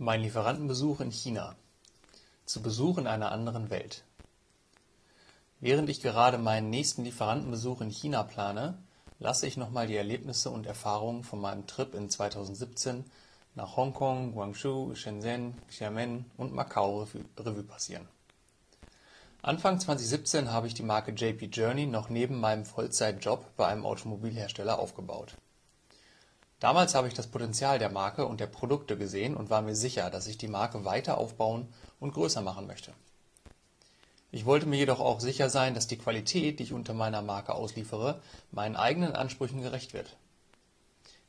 Mein Lieferantenbesuch in China. Zu Besuch in einer anderen Welt. Während ich gerade meinen nächsten Lieferantenbesuch in China plane, lasse ich nochmal die Erlebnisse und Erfahrungen von meinem Trip in 2017 nach Hongkong, Guangzhou, Shenzhen, Xiamen und Macau Revue passieren. Anfang 2017 habe ich die Marke JP Journey noch neben meinem Vollzeitjob bei einem Automobilhersteller aufgebaut. Damals habe ich das Potenzial der Marke und der Produkte gesehen und war mir sicher, dass ich die Marke weiter aufbauen und größer machen möchte. Ich wollte mir jedoch auch sicher sein, dass die Qualität, die ich unter meiner Marke ausliefere, meinen eigenen Ansprüchen gerecht wird.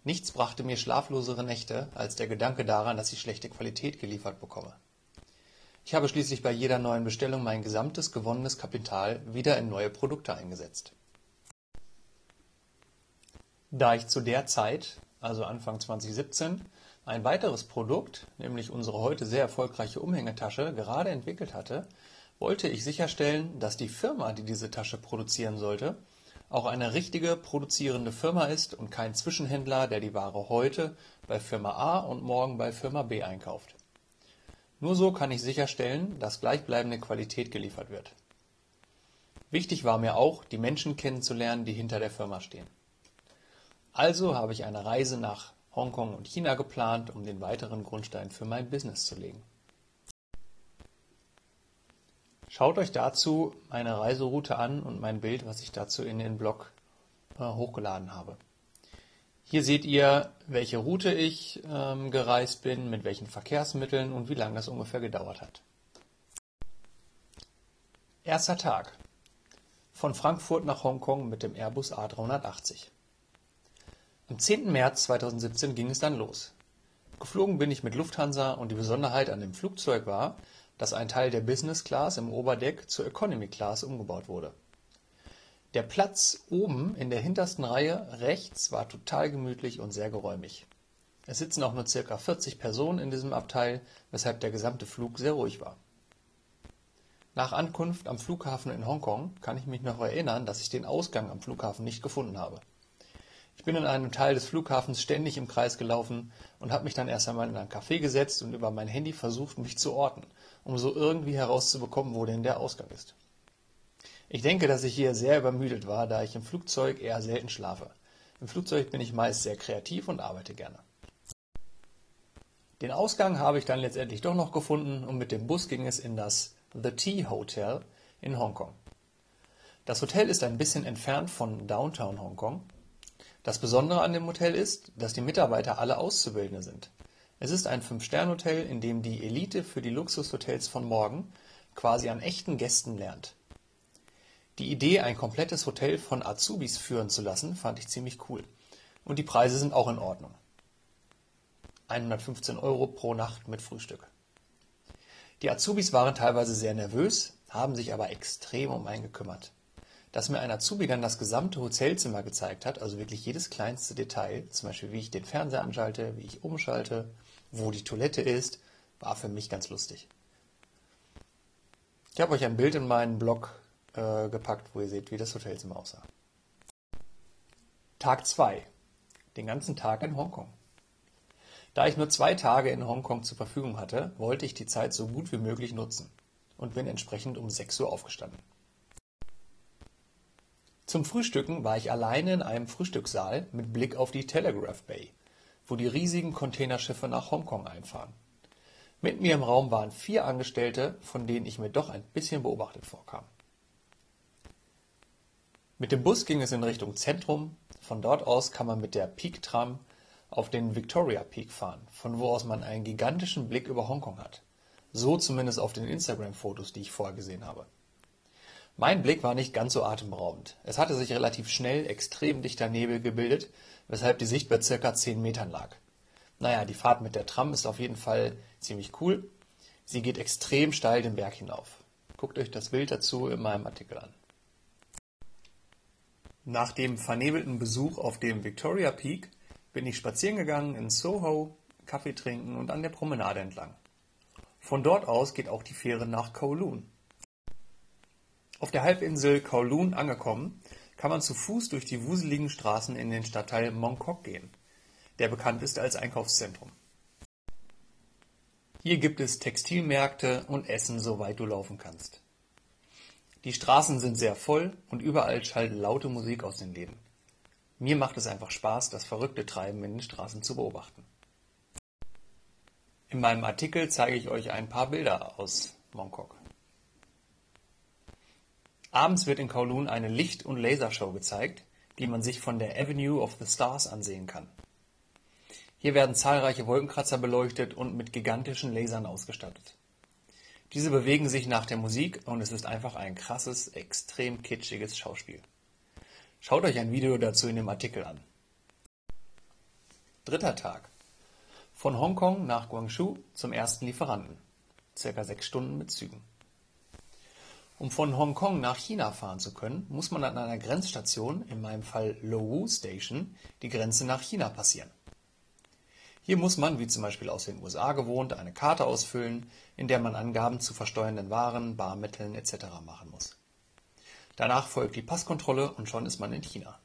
Nichts brachte mir schlaflosere Nächte als der Gedanke daran, dass ich schlechte Qualität geliefert bekomme. Ich habe schließlich bei jeder neuen Bestellung mein gesamtes gewonnenes Kapital wieder in neue Produkte eingesetzt. Da ich zu der Zeit, also Anfang 2017, ein weiteres Produkt, nämlich unsere heute sehr erfolgreiche Umhängetasche, gerade entwickelt hatte, wollte ich sicherstellen, dass die Firma, die diese Tasche produzieren sollte, auch eine richtige produzierende Firma ist und kein Zwischenhändler, der die Ware heute bei Firma A und morgen bei Firma B einkauft. Nur so kann ich sicherstellen, dass gleichbleibende Qualität geliefert wird. Wichtig war mir auch, die Menschen kennenzulernen, die hinter der Firma stehen. Also habe ich eine Reise nach Hongkong und China geplant, um den weiteren Grundstein für mein Business zu legen. Schaut euch dazu meine Reiseroute an und mein Bild, was ich dazu in den Blog äh, hochgeladen habe. Hier seht ihr, welche Route ich ähm, gereist bin, mit welchen Verkehrsmitteln und wie lange das ungefähr gedauert hat. Erster Tag. Von Frankfurt nach Hongkong mit dem Airbus A380. Am 10. März 2017 ging es dann los. Geflogen bin ich mit Lufthansa und die Besonderheit an dem Flugzeug war, dass ein Teil der Business Class im Oberdeck zur Economy Class umgebaut wurde. Der Platz oben in der hintersten Reihe rechts war total gemütlich und sehr geräumig. Es sitzen auch nur circa 40 Personen in diesem Abteil, weshalb der gesamte Flug sehr ruhig war. Nach Ankunft am Flughafen in Hongkong kann ich mich noch erinnern, dass ich den Ausgang am Flughafen nicht gefunden habe. Ich bin in einem Teil des Flughafens ständig im Kreis gelaufen und habe mich dann erst einmal in ein Café gesetzt und über mein Handy versucht, mich zu orten, um so irgendwie herauszubekommen, wo denn der Ausgang ist. Ich denke, dass ich hier sehr übermüdet war, da ich im Flugzeug eher selten schlafe. Im Flugzeug bin ich meist sehr kreativ und arbeite gerne. Den Ausgang habe ich dann letztendlich doch noch gefunden und mit dem Bus ging es in das The Tea Hotel in Hongkong. Das Hotel ist ein bisschen entfernt von Downtown Hongkong. Das Besondere an dem Hotel ist, dass die Mitarbeiter alle Auszubildende sind. Es ist ein Fünf-Sterne-Hotel, in dem die Elite für die Luxushotels von morgen quasi an echten Gästen lernt. Die Idee, ein komplettes Hotel von Azubis führen zu lassen, fand ich ziemlich cool. Und die Preise sind auch in Ordnung. 115 Euro pro Nacht mit Frühstück. Die Azubis waren teilweise sehr nervös, haben sich aber extrem um einen gekümmert. Dass mir ein Azubi dann das gesamte Hotelzimmer gezeigt hat, also wirklich jedes kleinste Detail, zum Beispiel wie ich den Fernseher anschalte, wie ich umschalte, wo die Toilette ist, war für mich ganz lustig. Ich habe euch ein Bild in meinen Blog äh, gepackt, wo ihr seht, wie das Hotelzimmer aussah. Tag 2. Den ganzen Tag in Hongkong. Da ich nur zwei Tage in Hongkong zur Verfügung hatte, wollte ich die Zeit so gut wie möglich nutzen und bin entsprechend um 6 Uhr aufgestanden. Zum Frühstücken war ich alleine in einem Frühstückssaal mit Blick auf die Telegraph Bay, wo die riesigen Containerschiffe nach Hongkong einfahren. Mit mir im Raum waren vier Angestellte, von denen ich mir doch ein bisschen beobachtet vorkam. Mit dem Bus ging es in Richtung Zentrum. Von dort aus kann man mit der Peak Tram auf den Victoria Peak fahren, von wo aus man einen gigantischen Blick über Hongkong hat. So zumindest auf den Instagram-Fotos, die ich vorher gesehen habe. Mein Blick war nicht ganz so atemberaubend. Es hatte sich relativ schnell extrem dichter Nebel gebildet, weshalb die Sicht bei circa 10 Metern lag. Naja, die Fahrt mit der Tram ist auf jeden Fall ziemlich cool. Sie geht extrem steil den Berg hinauf. Guckt euch das Bild dazu in meinem Artikel an. Nach dem vernebelten Besuch auf dem Victoria Peak bin ich spazieren gegangen in Soho, Kaffee trinken und an der Promenade entlang. Von dort aus geht auch die Fähre nach Kowloon. Auf der Halbinsel Kowloon angekommen, kann man zu Fuß durch die wuseligen Straßen in den Stadtteil Mongkok gehen, der bekannt ist als Einkaufszentrum. Hier gibt es Textilmärkte und Essen, soweit du laufen kannst. Die Straßen sind sehr voll und überall schallt laute Musik aus den Läden. Mir macht es einfach Spaß, das verrückte Treiben in den Straßen zu beobachten. In meinem Artikel zeige ich euch ein paar Bilder aus Mongkok. Abends wird in Kowloon eine Licht- und Lasershow gezeigt, die man sich von der Avenue of the Stars ansehen kann. Hier werden zahlreiche Wolkenkratzer beleuchtet und mit gigantischen Lasern ausgestattet. Diese bewegen sich nach der Musik und es ist einfach ein krasses, extrem kitschiges Schauspiel. Schaut euch ein Video dazu in dem Artikel an. Dritter Tag. Von Hongkong nach Guangzhou zum ersten Lieferanten. Circa sechs Stunden mit Zügen. Um von Hongkong nach China fahren zu können, muss man an einer Grenzstation, in meinem Fall Lowu Station, die Grenze nach China passieren. Hier muss man, wie zum Beispiel aus den USA gewohnt, eine Karte ausfüllen, in der man Angaben zu versteuernden Waren, Barmitteln etc. machen muss. Danach folgt die Passkontrolle und schon ist man in China.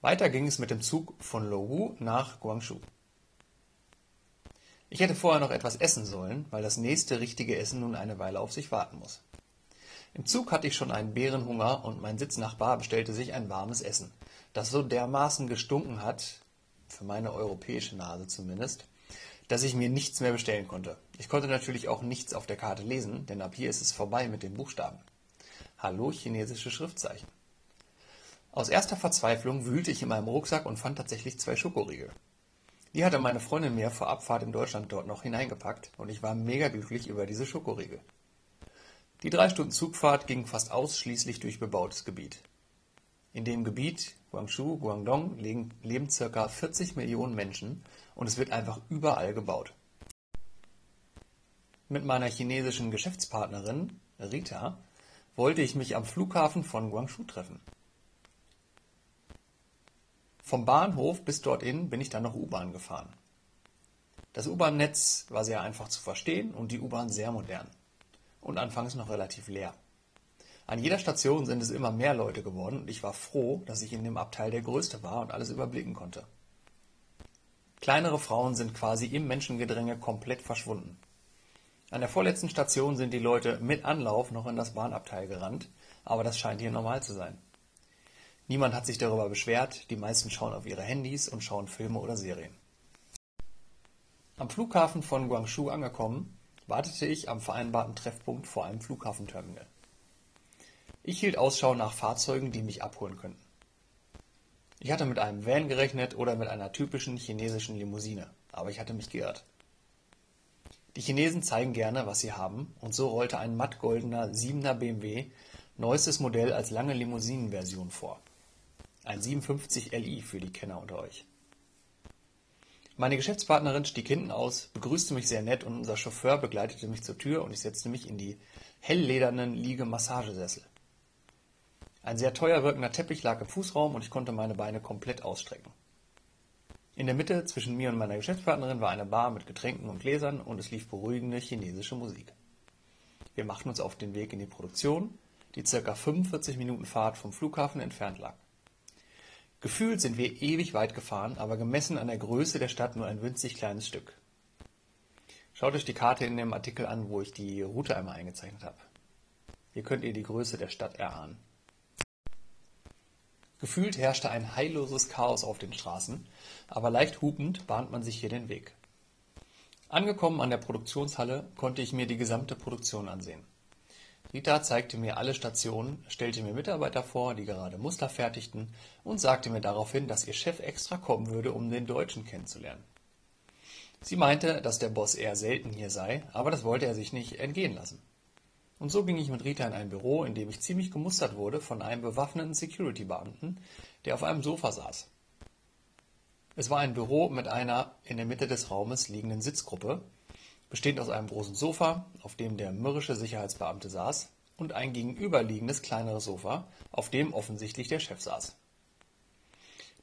Weiter ging es mit dem Zug von Lowu nach Guangzhou. Ich hätte vorher noch etwas essen sollen, weil das nächste richtige Essen nun eine Weile auf sich warten muss. Im Zug hatte ich schon einen Bärenhunger und mein Sitznachbar bestellte sich ein warmes Essen, das so dermaßen gestunken hat, für meine europäische Nase zumindest, dass ich mir nichts mehr bestellen konnte. Ich konnte natürlich auch nichts auf der Karte lesen, denn ab hier ist es vorbei mit den Buchstaben. Hallo chinesische Schriftzeichen. Aus erster Verzweiflung wühlte ich in meinem Rucksack und fand tatsächlich zwei Schokoriegel. Die hatte meine Freundin mir vor Abfahrt in Deutschland dort noch hineingepackt und ich war mega glücklich über diese Schokoriegel. Die drei Stunden Zugfahrt ging fast ausschließlich durch bebautes Gebiet. In dem Gebiet Guangzhou, Guangdong leben, leben ca. 40 Millionen Menschen und es wird einfach überall gebaut. Mit meiner chinesischen Geschäftspartnerin Rita wollte ich mich am Flughafen von Guangzhou treffen. Vom Bahnhof bis dorthin bin ich dann noch U-Bahn gefahren. Das U-Bahn-Netz war sehr einfach zu verstehen und die U-Bahn sehr modern. Und anfangs noch relativ leer. An jeder Station sind es immer mehr Leute geworden und ich war froh, dass ich in dem Abteil der Größte war und alles überblicken konnte. Kleinere Frauen sind quasi im Menschengedränge komplett verschwunden. An der vorletzten Station sind die Leute mit Anlauf noch in das Bahnabteil gerannt, aber das scheint hier normal zu sein. Niemand hat sich darüber beschwert, die meisten schauen auf ihre Handys und schauen Filme oder Serien. Am Flughafen von Guangzhou angekommen, wartete ich am vereinbarten Treffpunkt vor einem Flughafenterminal. Ich hielt Ausschau nach Fahrzeugen, die mich abholen könnten. Ich hatte mit einem Van gerechnet oder mit einer typischen chinesischen Limousine, aber ich hatte mich geirrt. Die Chinesen zeigen gerne, was sie haben, und so rollte ein mattgoldener 7er BMW neuestes Modell als lange Limousinenversion vor. Ein 57 Li für die Kenner unter euch. Meine Geschäftspartnerin stieg hinten aus, begrüßte mich sehr nett und unser Chauffeur begleitete mich zur Tür und ich setzte mich in die hellledernen Liegemassagesessel. Ein sehr teuer wirkender Teppich lag im Fußraum und ich konnte meine Beine komplett ausstrecken. In der Mitte zwischen mir und meiner Geschäftspartnerin war eine Bar mit Getränken und Gläsern und es lief beruhigende chinesische Musik. Wir machten uns auf den Weg in die Produktion, die circa 45 Minuten Fahrt vom Flughafen entfernt lag. Gefühlt sind wir ewig weit gefahren, aber gemessen an der Größe der Stadt nur ein winzig kleines Stück. Schaut euch die Karte in dem Artikel an, wo ich die Route einmal eingezeichnet habe. Hier könnt ihr die Größe der Stadt erahnen. Gefühlt herrschte ein heilloses Chaos auf den Straßen, aber leicht hupend bahnt man sich hier den Weg. Angekommen an der Produktionshalle konnte ich mir die gesamte Produktion ansehen. Rita zeigte mir alle Stationen, stellte mir Mitarbeiter vor, die gerade Muster fertigten und sagte mir daraufhin, dass ihr Chef extra kommen würde, um den Deutschen kennenzulernen. Sie meinte, dass der Boss eher selten hier sei, aber das wollte er sich nicht entgehen lassen. Und so ging ich mit Rita in ein Büro, in dem ich ziemlich gemustert wurde von einem bewaffneten Security-Beamten, der auf einem Sofa saß. Es war ein Büro mit einer in der Mitte des Raumes liegenden Sitzgruppe, bestehend aus einem großen Sofa, auf dem der mürrische Sicherheitsbeamte saß, und ein gegenüberliegendes kleineres Sofa, auf dem offensichtlich der Chef saß.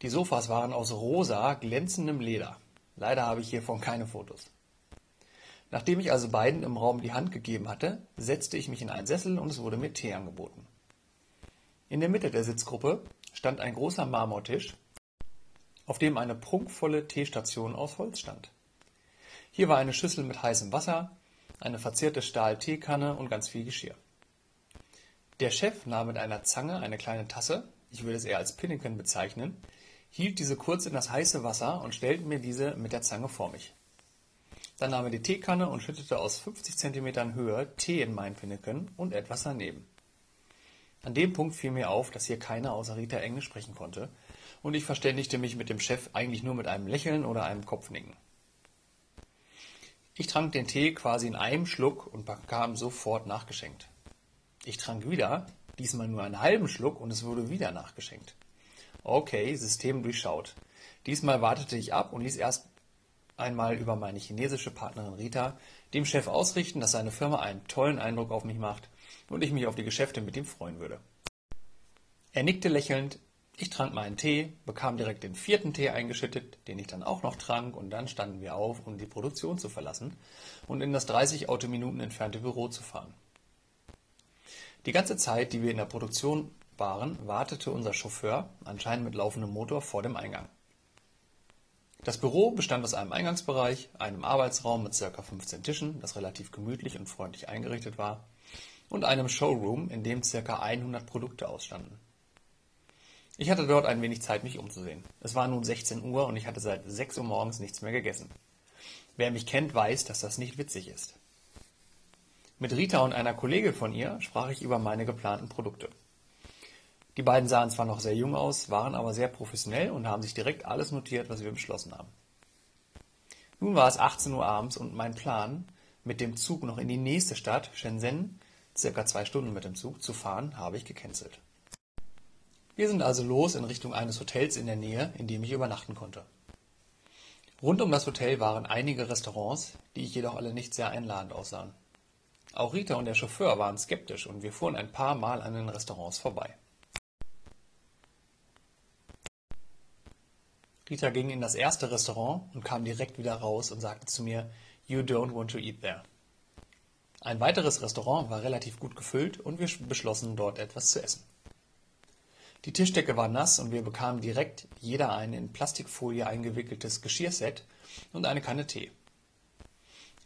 Die Sofas waren aus rosa, glänzendem Leder. Leider habe ich hiervon keine Fotos. Nachdem ich also beiden im Raum die Hand gegeben hatte, setzte ich mich in einen Sessel und es wurde mir Tee angeboten. In der Mitte der Sitzgruppe stand ein großer Marmortisch, auf dem eine prunkvolle Teestation aus Holz stand. Hier war eine Schüssel mit heißem Wasser, eine verzierte Stahl-Teekanne und ganz viel Geschirr. Der Chef nahm mit einer Zange eine kleine Tasse, ich würde es eher als Pinneken bezeichnen, hielt diese kurz in das heiße Wasser und stellte mir diese mit der Zange vor mich. Dann nahm er die Teekanne und schüttete aus 50 Zentimetern Höhe Tee in mein Pinneken und etwas daneben. An dem Punkt fiel mir auf, dass hier keiner außer Rita Englisch sprechen konnte, und ich verständigte mich mit dem Chef eigentlich nur mit einem Lächeln oder einem Kopfnicken. Ich trank den Tee quasi in einem Schluck und bekam sofort nachgeschenkt. Ich trank wieder, diesmal nur einen halben Schluck und es wurde wieder nachgeschenkt. Okay, System durchschaut. Diesmal wartete ich ab und ließ erst einmal über meine chinesische Partnerin Rita dem Chef ausrichten, dass seine Firma einen tollen Eindruck auf mich macht und ich mich auf die Geschäfte mit ihm freuen würde. Er nickte lächelnd, ich trank meinen Tee, bekam direkt den vierten Tee eingeschüttet, den ich dann auch noch trank, und dann standen wir auf, um die Produktion zu verlassen und in das 30 Autominuten entfernte Büro zu fahren. Die ganze Zeit, die wir in der Produktion waren, wartete unser Chauffeur, anscheinend mit laufendem Motor, vor dem Eingang. Das Büro bestand aus einem Eingangsbereich, einem Arbeitsraum mit ca. 15 Tischen, das relativ gemütlich und freundlich eingerichtet war, und einem Showroom, in dem ca. 100 Produkte ausstanden. Ich hatte dort ein wenig Zeit, mich umzusehen. Es war nun 16 Uhr und ich hatte seit 6 Uhr morgens nichts mehr gegessen. Wer mich kennt, weiß, dass das nicht witzig ist. Mit Rita und einer Kollegin von ihr sprach ich über meine geplanten Produkte. Die beiden sahen zwar noch sehr jung aus, waren aber sehr professionell und haben sich direkt alles notiert, was wir beschlossen haben. Nun war es 18 Uhr abends und mein Plan, mit dem Zug noch in die nächste Stadt, Shenzhen, circa zwei Stunden mit dem Zug, zu fahren, habe ich gecancelt. Wir sind also los in Richtung eines Hotels in der Nähe, in dem ich übernachten konnte. Rund um das Hotel waren einige Restaurants, die jedoch alle nicht sehr einladend aussahen. Auch Rita und der Chauffeur waren skeptisch und wir fuhren ein paar Mal an den Restaurants vorbei. Rita ging in das erste Restaurant und kam direkt wieder raus und sagte zu mir, You don't want to eat there. Ein weiteres Restaurant war relativ gut gefüllt und wir beschlossen, dort etwas zu essen. Die Tischdecke war nass und wir bekamen direkt jeder ein in Plastikfolie eingewickeltes Geschirrset und eine Kanne Tee.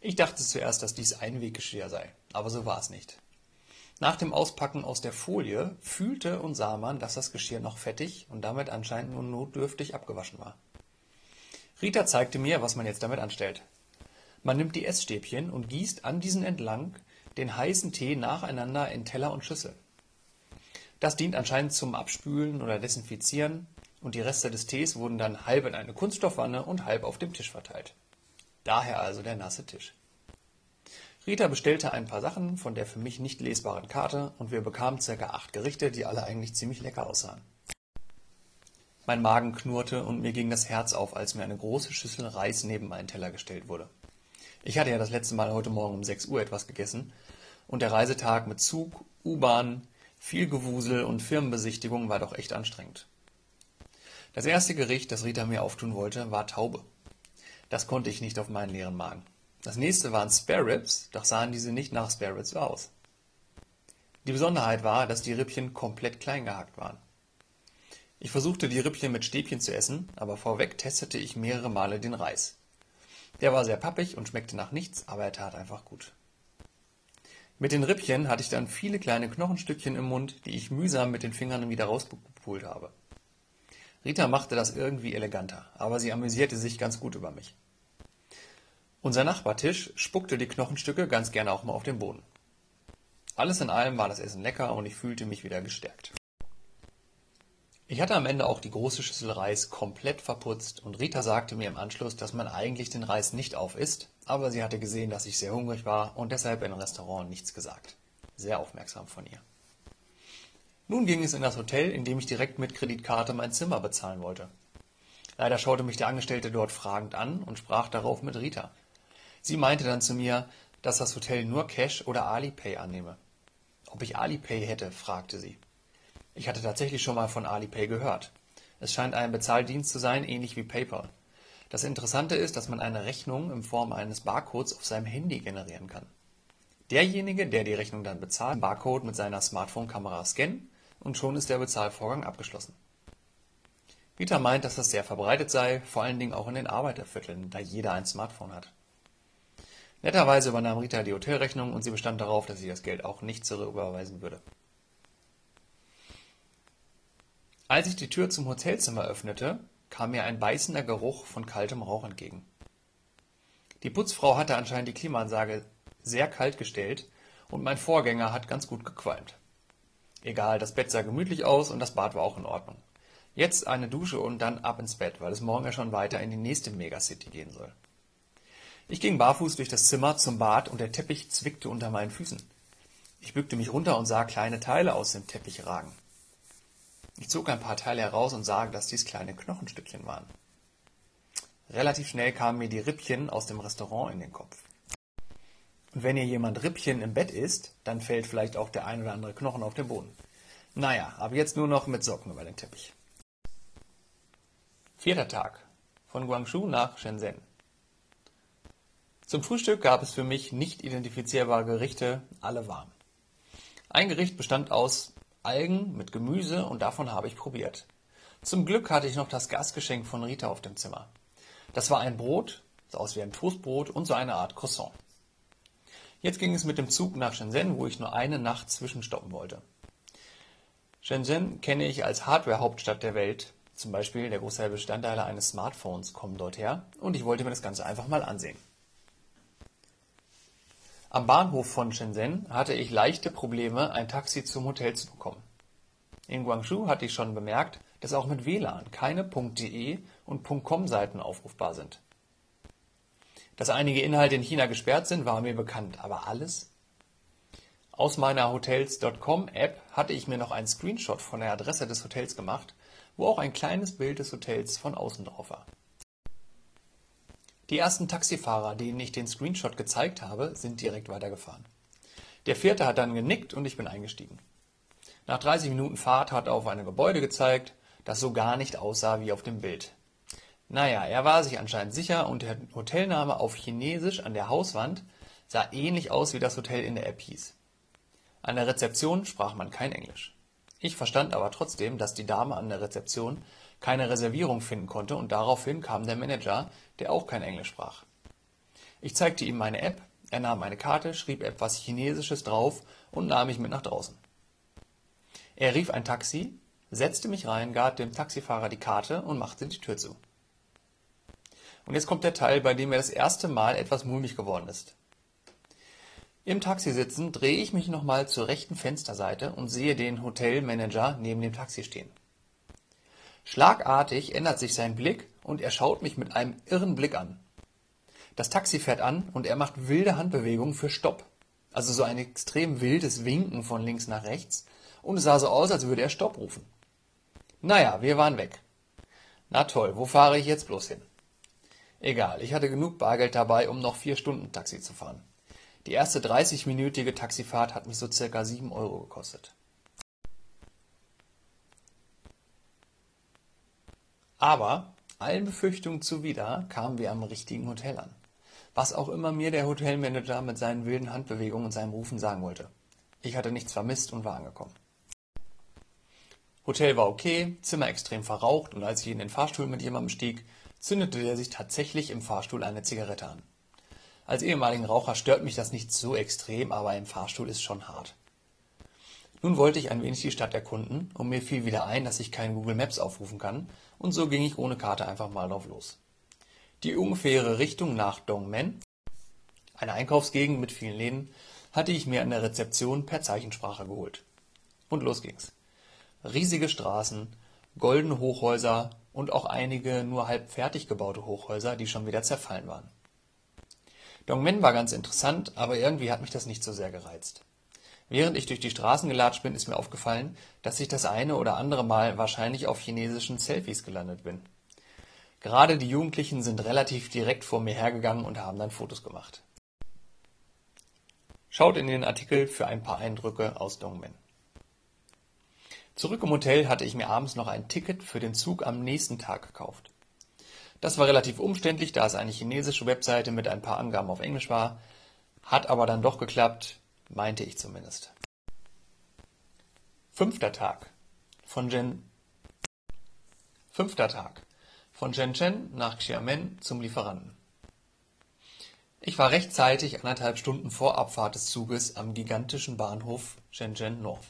Ich dachte zuerst, dass dies Einweggeschirr sei, aber so war es nicht. Nach dem Auspacken aus der Folie fühlte und sah man, dass das Geschirr noch fettig und damit anscheinend nur notdürftig abgewaschen war. Rita zeigte mir, was man jetzt damit anstellt. Man nimmt die Essstäbchen und gießt an diesen entlang den heißen Tee nacheinander in Teller und Schüssel. Das dient anscheinend zum Abspülen oder Desinfizieren und die Reste des Tees wurden dann halb in eine Kunststoffwanne und halb auf dem Tisch verteilt. Daher also der nasse Tisch. Rita bestellte ein paar Sachen von der für mich nicht lesbaren Karte und wir bekamen circa acht Gerichte, die alle eigentlich ziemlich lecker aussahen. Mein Magen knurrte und mir ging das Herz auf, als mir eine große Schüssel Reis neben meinen Teller gestellt wurde. Ich hatte ja das letzte Mal heute Morgen um 6 Uhr etwas gegessen und der Reisetag mit Zug, U-Bahn, viel Gewusel und Firmenbesichtigung war doch echt anstrengend. Das erste Gericht, das Rita mir auftun wollte, war Taube. Das konnte ich nicht auf meinen leeren Magen. Das nächste waren Spare Ribs, doch sahen diese nicht nach Spare Ribs aus. Die Besonderheit war, dass die Rippchen komplett klein gehackt waren. Ich versuchte die Rippchen mit Stäbchen zu essen, aber vorweg testete ich mehrere Male den Reis. Der war sehr pappig und schmeckte nach nichts, aber er tat einfach gut. Mit den Rippchen hatte ich dann viele kleine Knochenstückchen im Mund, die ich mühsam mit den Fingern wieder rausgepult habe. Rita machte das irgendwie eleganter, aber sie amüsierte sich ganz gut über mich. Unser Nachbartisch spuckte die Knochenstücke ganz gerne auch mal auf den Boden. Alles in allem war das Essen lecker und ich fühlte mich wieder gestärkt. Ich hatte am Ende auch die große Schüssel Reis komplett verputzt und Rita sagte mir im Anschluss, dass man eigentlich den Reis nicht aufisst, aber sie hatte gesehen, dass ich sehr hungrig war und deshalb im Restaurant nichts gesagt. Sehr aufmerksam von ihr. Nun ging es in das Hotel, in dem ich direkt mit Kreditkarte mein Zimmer bezahlen wollte. Leider schaute mich der Angestellte dort fragend an und sprach darauf mit Rita. Sie meinte dann zu mir, dass das Hotel nur Cash oder Alipay annehme. Ob ich Alipay hätte, fragte sie. Ich hatte tatsächlich schon mal von Alipay gehört. Es scheint ein Bezahldienst zu sein, ähnlich wie PayPal. Das Interessante ist, dass man eine Rechnung in Form eines Barcodes auf seinem Handy generieren kann. Derjenige, der die Rechnung dann bezahlt, den Barcode mit seiner Smartphone-Kamera scannen und schon ist der Bezahlvorgang abgeschlossen. Rita meint, dass das sehr verbreitet sei, vor allen Dingen auch in den Arbeitervierteln, da jeder ein Smartphone hat. Netterweise übernahm Rita die Hotelrechnung und sie bestand darauf, dass ich das Geld auch nicht zurücküberweisen würde. Als ich die Tür zum Hotelzimmer öffnete, kam mir ein beißender Geruch von kaltem Rauch entgegen. Die Putzfrau hatte anscheinend die Klimaanlage sehr kalt gestellt und mein Vorgänger hat ganz gut gequalmt. Egal, das Bett sah gemütlich aus und das Bad war auch in Ordnung. Jetzt eine Dusche und dann ab ins Bett, weil es morgen ja schon weiter in die nächste Megacity gehen soll. Ich ging barfuß durch das Zimmer zum Bad und der Teppich zwickte unter meinen Füßen. Ich bückte mich runter und sah kleine Teile aus dem Teppich ragen. Ich zog ein paar Teile heraus und sah, dass dies kleine Knochenstückchen waren. Relativ schnell kamen mir die Rippchen aus dem Restaurant in den Kopf. Und wenn hier jemand Rippchen im Bett isst, dann fällt vielleicht auch der ein oder andere Knochen auf den Boden. Naja, aber jetzt nur noch mit Socken über den Teppich. Vierter Tag. Von Guangzhou nach Shenzhen. Zum Frühstück gab es für mich nicht identifizierbare Gerichte, alle warm. Ein Gericht bestand aus Algen mit Gemüse und davon habe ich probiert. Zum Glück hatte ich noch das Gastgeschenk von Rita auf dem Zimmer. Das war ein Brot, sah aus wie ein Toastbrot und so eine Art Croissant. Jetzt ging es mit dem Zug nach Shenzhen, wo ich nur eine Nacht zwischenstoppen wollte. Shenzhen kenne ich als Hardware-Hauptstadt der Welt. Zum Beispiel der Großteil Bestandteile eines Smartphones kommen dort her und ich wollte mir das Ganze einfach mal ansehen. Am Bahnhof von Shenzhen hatte ich leichte Probleme, ein Taxi zum Hotel zu bekommen. In Guangzhou hatte ich schon bemerkt, dass auch mit WLAN keine .de und .com Seiten aufrufbar sind. Dass einige Inhalte in China gesperrt sind, war mir bekannt, aber alles? Aus meiner Hotels.com App hatte ich mir noch einen Screenshot von der Adresse des Hotels gemacht, wo auch ein kleines Bild des Hotels von außen drauf war. Die ersten Taxifahrer, denen ich den Screenshot gezeigt habe, sind direkt weitergefahren. Der vierte hat dann genickt und ich bin eingestiegen. Nach 30 Minuten Fahrt hat er auf ein Gebäude gezeigt, das so gar nicht aussah wie auf dem Bild. Naja, er war sich anscheinend sicher und der Hotelname auf Chinesisch an der Hauswand sah ähnlich aus, wie das Hotel in der App hieß. An der Rezeption sprach man kein Englisch. Ich verstand aber trotzdem, dass die Dame an der Rezeption keine Reservierung finden konnte und daraufhin kam der Manager, der auch kein Englisch sprach. Ich zeigte ihm meine App, er nahm eine Karte, schrieb etwas Chinesisches drauf und nahm mich mit nach draußen. Er rief ein Taxi, setzte mich rein, gab dem Taxifahrer die Karte und machte die Tür zu. Und jetzt kommt der Teil, bei dem mir das erste Mal etwas mulmig geworden ist. Im Taxi sitzen drehe ich mich nochmal zur rechten Fensterseite und sehe den Hotelmanager neben dem Taxi stehen. Schlagartig ändert sich sein Blick und er schaut mich mit einem irren Blick an. Das Taxi fährt an und er macht wilde Handbewegungen für Stopp. Also so ein extrem wildes Winken von links nach rechts und es sah so aus, als würde er Stopp rufen. Naja, wir waren weg. Na toll, wo fahre ich jetzt bloß hin? Egal, ich hatte genug Bargeld dabei, um noch vier Stunden Taxi zu fahren. Die erste 30-minütige Taxifahrt hat mich so circa sieben Euro gekostet. Aber allen Befürchtungen zuwider kamen wir am richtigen Hotel an. Was auch immer mir der Hotelmanager mit seinen wilden Handbewegungen und seinem Rufen sagen wollte. Ich hatte nichts vermisst und war angekommen. Hotel war okay, Zimmer extrem verraucht und als ich in den Fahrstuhl mit jemandem stieg, zündete er sich tatsächlich im Fahrstuhl eine Zigarette an. Als ehemaligen Raucher stört mich das nicht so extrem, aber im Fahrstuhl ist schon hart. Nun wollte ich ein wenig die Stadt erkunden und mir fiel wieder ein, dass ich kein Google Maps aufrufen kann und so ging ich ohne Karte einfach mal drauf los. Die ungefähre Richtung nach Dongmen, eine Einkaufsgegend mit vielen Läden, hatte ich mir an der Rezeption per Zeichensprache geholt. Und los ging's. Riesige Straßen, goldene Hochhäuser, und auch einige nur halb fertig gebaute Hochhäuser, die schon wieder zerfallen waren. Dongmen war ganz interessant, aber irgendwie hat mich das nicht so sehr gereizt. Während ich durch die Straßen gelatscht bin, ist mir aufgefallen, dass ich das eine oder andere Mal wahrscheinlich auf chinesischen Selfies gelandet bin. Gerade die Jugendlichen sind relativ direkt vor mir hergegangen und haben dann Fotos gemacht. Schaut in den Artikel für ein paar Eindrücke aus Dongmen. Zurück im Hotel hatte ich mir abends noch ein Ticket für den Zug am nächsten Tag gekauft. Das war relativ umständlich, da es eine chinesische Webseite mit ein paar Angaben auf Englisch war, hat aber dann doch geklappt, meinte ich zumindest. Fünfter Tag von Jen Fünfter Tag von Shenzhen nach Xiamen zum Lieferanten. Ich war rechtzeitig anderthalb Stunden vor Abfahrt des Zuges am gigantischen Bahnhof Shenzhen North.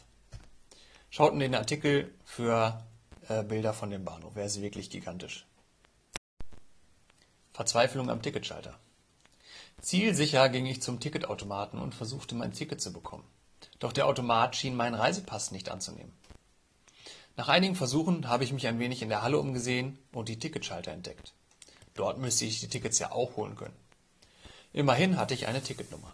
Schaut in den Artikel für äh, Bilder von dem Bahnhof. Er ist wirklich gigantisch. Verzweiflung am Ticketschalter. Zielsicher ging ich zum Ticketautomaten und versuchte mein Ticket zu bekommen. Doch der Automat schien meinen Reisepass nicht anzunehmen. Nach einigen Versuchen habe ich mich ein wenig in der Halle umgesehen und die Ticketschalter entdeckt. Dort müsste ich die Tickets ja auch holen können. Immerhin hatte ich eine Ticketnummer.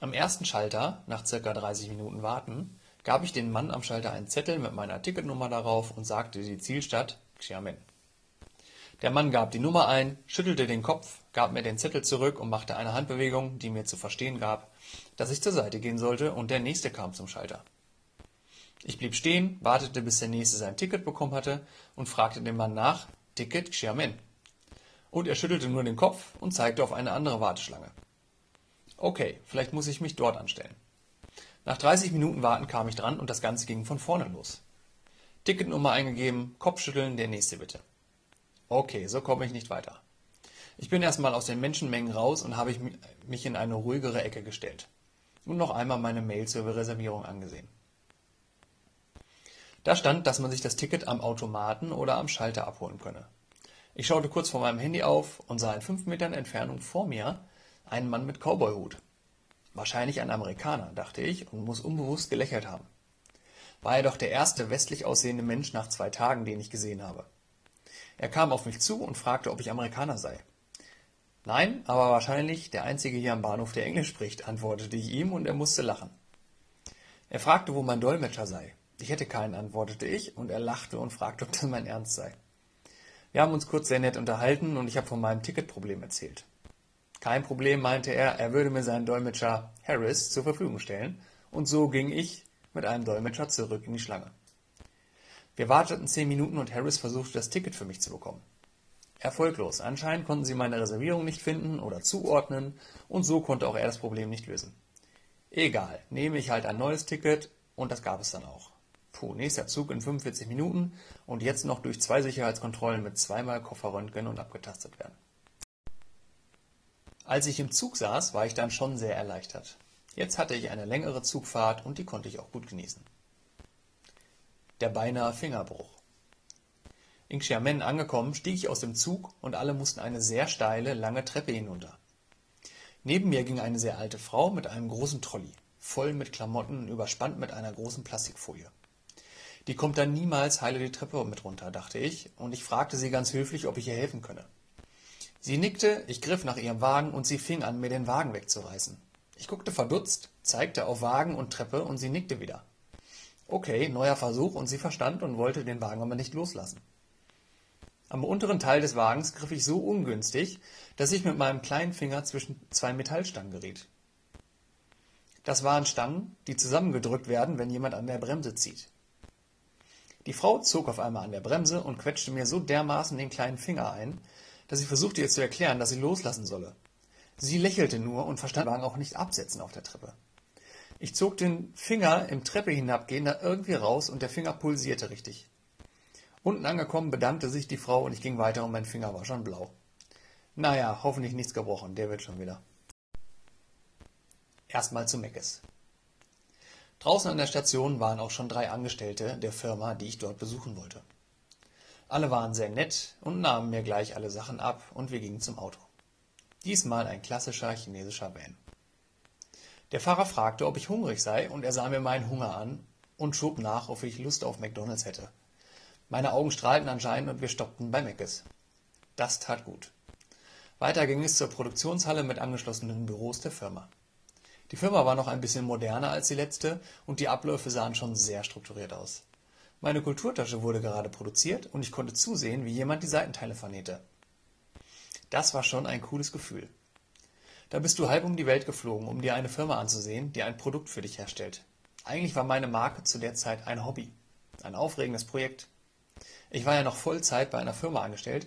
Am ersten Schalter, nach circa 30 Minuten Warten, gab ich dem Mann am Schalter einen Zettel mit meiner Ticketnummer darauf und sagte die Zielstadt Xiamen. Der Mann gab die Nummer ein, schüttelte den Kopf, gab mir den Zettel zurück und machte eine Handbewegung, die mir zu verstehen gab, dass ich zur Seite gehen sollte, und der nächste kam zum Schalter. Ich blieb stehen, wartete, bis der nächste sein Ticket bekommen hatte und fragte den Mann nach, Ticket Xiamen und er schüttelte nur den Kopf und zeigte auf eine andere Warteschlange. Okay, vielleicht muss ich mich dort anstellen. Nach 30 Minuten Warten kam ich dran und das Ganze ging von vorne los. Ticketnummer eingegeben, Kopfschütteln, der nächste bitte. Okay, so komme ich nicht weiter. Ich bin erstmal aus den Menschenmengen raus und habe mich in eine ruhigere Ecke gestellt und noch einmal meine Mail zur Reservierung angesehen. Da stand, dass man sich das Ticket am Automaten oder am Schalter abholen könne. Ich schaute kurz vor meinem Handy auf und sah in fünf Metern Entfernung vor mir einen Mann mit Cowboyhut. Wahrscheinlich ein Amerikaner, dachte ich und muss unbewusst gelächelt haben. War er doch der erste westlich aussehende Mensch nach zwei Tagen, den ich gesehen habe. Er kam auf mich zu und fragte, ob ich Amerikaner sei. Nein, aber wahrscheinlich der einzige hier am Bahnhof, der Englisch spricht, antwortete ich ihm und er musste lachen. Er fragte, wo mein Dolmetscher sei. Ich hätte keinen, antwortete ich, und er lachte und fragte, ob das mein Ernst sei. Wir haben uns kurz sehr nett unterhalten und ich habe von meinem Ticketproblem erzählt. Kein Problem, meinte er, er würde mir seinen Dolmetscher Harris zur Verfügung stellen, und so ging ich mit einem Dolmetscher zurück in die Schlange. Wir warteten zehn Minuten und Harris versuchte das Ticket für mich zu bekommen. Erfolglos. Anscheinend konnten sie meine Reservierung nicht finden oder zuordnen und so konnte auch er das Problem nicht lösen. Egal, nehme ich halt ein neues Ticket und das gab es dann auch. Puh, nächster Zug in 45 Minuten und jetzt noch durch zwei Sicherheitskontrollen mit zweimal Kofferröntgen und abgetastet werden. Als ich im Zug saß, war ich dann schon sehr erleichtert. Jetzt hatte ich eine längere Zugfahrt und die konnte ich auch gut genießen. Der beinahe Fingerbruch. In Xiamen angekommen, stieg ich aus dem Zug und alle mussten eine sehr steile, lange Treppe hinunter. Neben mir ging eine sehr alte Frau mit einem großen Trolley, voll mit Klamotten und überspannt mit einer großen Plastikfolie. Die kommt dann niemals heile die Treppe mit runter, dachte ich, und ich fragte sie ganz höflich, ob ich ihr helfen könne. Sie nickte, ich griff nach ihrem Wagen und sie fing an, mir den Wagen wegzureißen. Ich guckte verdutzt, zeigte auf Wagen und Treppe und sie nickte wieder. Okay, neuer Versuch und sie verstand und wollte den Wagen aber nicht loslassen. Am unteren Teil des Wagens griff ich so ungünstig, dass ich mit meinem kleinen Finger zwischen zwei Metallstangen geriet. Das waren Stangen, die zusammengedrückt werden, wenn jemand an der Bremse zieht. Die Frau zog auf einmal an der Bremse und quetschte mir so dermaßen den kleinen Finger ein, dass ich versuchte ihr zu erklären, dass sie loslassen solle. Sie lächelte nur und verstand den Wagen auch nicht absetzen auf der Treppe. Ich zog den Finger im Treppe hinabgehen da irgendwie raus und der Finger pulsierte richtig. Unten angekommen bedankte sich die Frau und ich ging weiter und mein Finger war schon blau. Naja, hoffentlich nichts gebrochen, der wird schon wieder. Erstmal zu Meckes. Draußen an der Station waren auch schon drei Angestellte der Firma, die ich dort besuchen wollte. Alle waren sehr nett und nahmen mir gleich alle Sachen ab und wir gingen zum Auto. Diesmal ein klassischer chinesischer Van. Der Fahrer fragte, ob ich hungrig sei, und er sah mir meinen Hunger an und schob nach, ob ich Lust auf McDonalds hätte. Meine Augen strahlten anscheinend und wir stoppten bei Meckes. Das tat gut. Weiter ging es zur Produktionshalle mit angeschlossenen Büros der Firma. Die Firma war noch ein bisschen moderner als die letzte und die Abläufe sahen schon sehr strukturiert aus. Meine Kulturtasche wurde gerade produziert und ich konnte zusehen, wie jemand die Seitenteile vernähte. Das war schon ein cooles Gefühl. Da bist du halb um die Welt geflogen, um dir eine Firma anzusehen, die ein Produkt für dich herstellt. Eigentlich war meine Marke zu der Zeit ein Hobby, ein aufregendes Projekt. Ich war ja noch Vollzeit bei einer Firma angestellt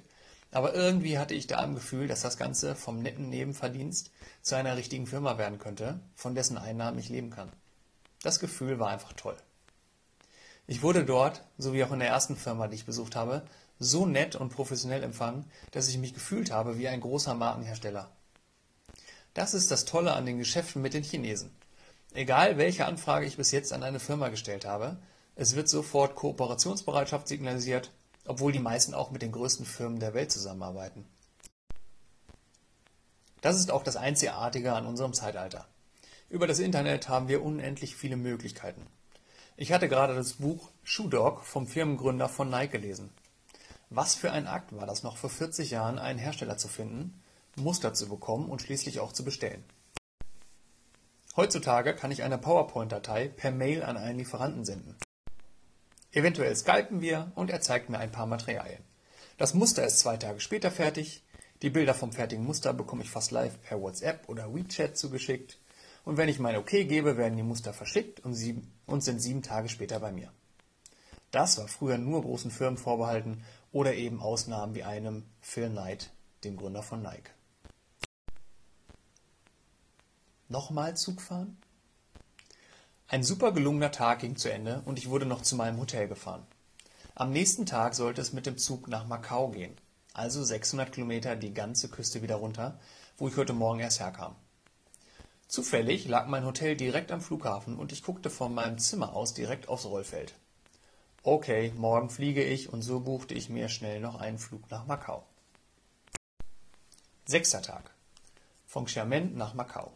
aber irgendwie hatte ich da im Gefühl, dass das Ganze vom netten Nebenverdienst zu einer richtigen Firma werden könnte, von dessen Einnahmen ich leben kann. Das Gefühl war einfach toll. Ich wurde dort, so wie auch in der ersten Firma, die ich besucht habe, so nett und professionell empfangen, dass ich mich gefühlt habe wie ein großer Markenhersteller. Das ist das Tolle an den Geschäften mit den Chinesen. Egal welche Anfrage ich bis jetzt an eine Firma gestellt habe, es wird sofort Kooperationsbereitschaft signalisiert, obwohl die meisten auch mit den größten Firmen der Welt zusammenarbeiten. Das ist auch das Einzigartige an unserem Zeitalter. Über das Internet haben wir unendlich viele Möglichkeiten. Ich hatte gerade das Buch Shoe Dog vom Firmengründer von Nike gelesen. Was für ein Akt war das noch vor 40 Jahren, einen Hersteller zu finden, Muster zu bekommen und schließlich auch zu bestellen. Heutzutage kann ich eine PowerPoint-Datei per Mail an einen Lieferanten senden. Eventuell skypen wir und er zeigt mir ein paar Materialien. Das Muster ist zwei Tage später fertig, die Bilder vom fertigen Muster bekomme ich fast live per WhatsApp oder WeChat zugeschickt und wenn ich mein OK gebe, werden die Muster verschickt und, sieben, und sind sieben Tage später bei mir. Das war früher nur großen Firmen vorbehalten oder eben Ausnahmen wie einem Phil Knight, dem Gründer von Nike. Nochmal Zug fahren? Ein super gelungener Tag ging zu Ende und ich wurde noch zu meinem Hotel gefahren. Am nächsten Tag sollte es mit dem Zug nach Macau gehen also 600 Kilometer die ganze Küste wieder runter, wo ich heute Morgen erst herkam. Zufällig lag mein Hotel direkt am Flughafen und ich guckte von meinem Zimmer aus direkt aufs Rollfeld. Okay, morgen fliege ich und so buchte ich mir schnell noch einen Flug nach Macau. Sechster Tag. Von Xiamen nach Macau.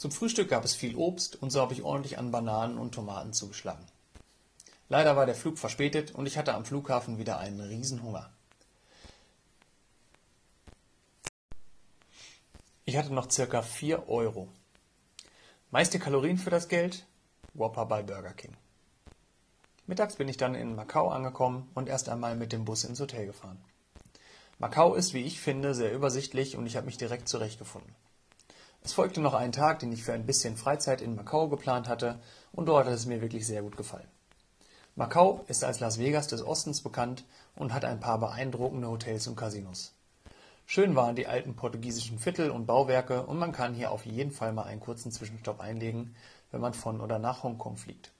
Zum Frühstück gab es viel Obst und so habe ich ordentlich an Bananen und Tomaten zugeschlagen. Leider war der Flug verspätet und ich hatte am Flughafen wieder einen Riesenhunger. Ich hatte noch circa 4 Euro. Meiste Kalorien für das Geld? Whopper bei Burger King. Mittags bin ich dann in Macau angekommen und erst einmal mit dem Bus ins Hotel gefahren. Macau ist, wie ich finde, sehr übersichtlich und ich habe mich direkt zurechtgefunden. Es folgte noch ein Tag, den ich für ein bisschen Freizeit in Macau geplant hatte und dort hat es mir wirklich sehr gut gefallen. Macau ist als Las Vegas des Ostens bekannt und hat ein paar beeindruckende Hotels und Casinos. Schön waren die alten portugiesischen Viertel und Bauwerke und man kann hier auf jeden Fall mal einen kurzen Zwischenstopp einlegen, wenn man von oder nach Hongkong fliegt.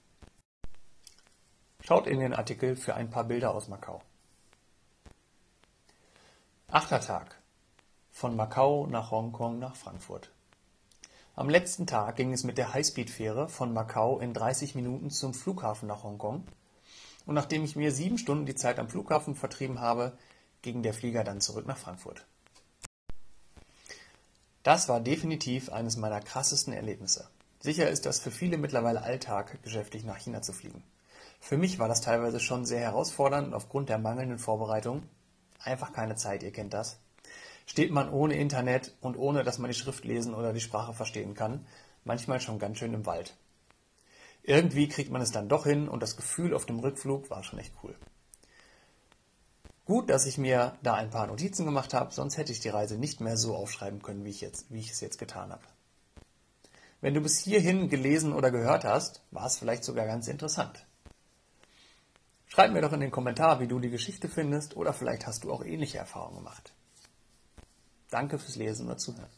Schaut in den Artikel für ein paar Bilder aus Macau. Achter Tag. Von Macau nach Hongkong nach Frankfurt. Am letzten Tag ging es mit der Highspeed-Fähre von Macau in 30 Minuten zum Flughafen nach Hongkong und nachdem ich mir sieben Stunden die Zeit am Flughafen vertrieben habe, ging der Flieger dann zurück nach Frankfurt. Das war definitiv eines meiner krassesten Erlebnisse. Sicher ist das für viele mittlerweile Alltag, geschäftlich nach China zu fliegen. Für mich war das teilweise schon sehr herausfordernd aufgrund der mangelnden Vorbereitung. Einfach keine Zeit, ihr kennt das. Steht man ohne Internet und ohne, dass man die Schrift lesen oder die Sprache verstehen kann, manchmal schon ganz schön im Wald. Irgendwie kriegt man es dann doch hin und das Gefühl auf dem Rückflug war schon echt cool. Gut, dass ich mir da ein paar Notizen gemacht habe, sonst hätte ich die Reise nicht mehr so aufschreiben können, wie ich, jetzt, wie ich es jetzt getan habe. Wenn du bis hierhin gelesen oder gehört hast, war es vielleicht sogar ganz interessant. Schreib mir doch in den Kommentar, wie du die Geschichte findest oder vielleicht hast du auch ähnliche Erfahrungen gemacht. Danke fürs Lesen oder Zuhören.